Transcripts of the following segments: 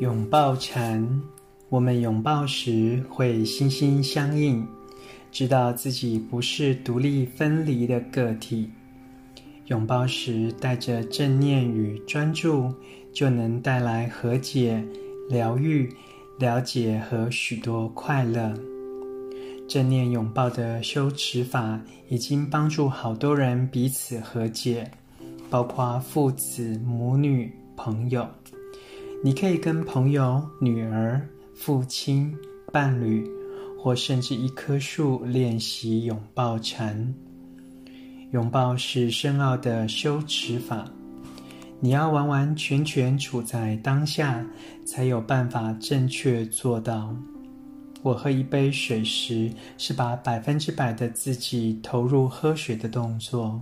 拥抱禅，我们拥抱时会心心相印，知道自己不是独立分离的个体。拥抱时带着正念与专注，就能带来和解、疗愈、了解和许多快乐。正念拥抱的修持法已经帮助好多人彼此和解，包括父子、母女、朋友。你可以跟朋友、女儿、父亲、伴侣，或甚至一棵树练习拥抱禅。拥抱是深奥的修持法，你要完完全全处在当下，才有办法正确做到。我喝一杯水时，是把百分之百的自己投入喝水的动作。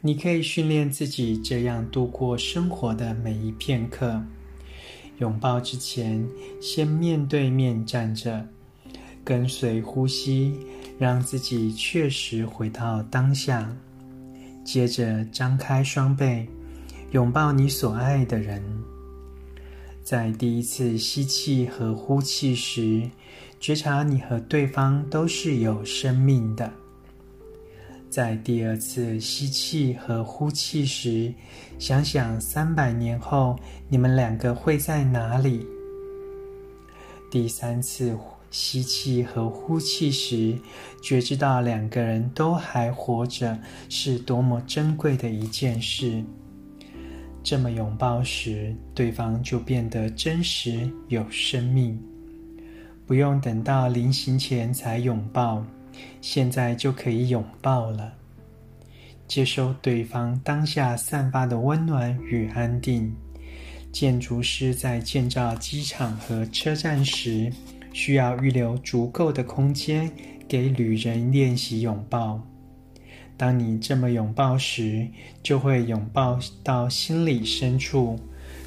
你可以训练自己这样度过生活的每一片刻。拥抱之前，先面对面站着，跟随呼吸，让自己确实回到当下。接着张开双臂，拥抱你所爱的人。在第一次吸气和呼气时，觉察你和对方都是有生命的。在第二次吸气和呼气时，想想三百年后你们两个会在哪里。第三次吸气和呼气时，觉知到两个人都还活着，是多么珍贵的一件事。这么拥抱时，对方就变得真实有生命。不用等到临行前才拥抱，现在就可以拥抱了。接收对方当下散发的温暖与安定。建筑师在建造机场和车站时，需要预留足够的空间给旅人练习拥抱。当你这么拥抱时，就会拥抱到心里深处，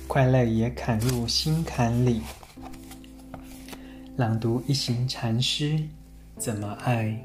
快乐也砍入心坎里。朗读一行禅师怎么爱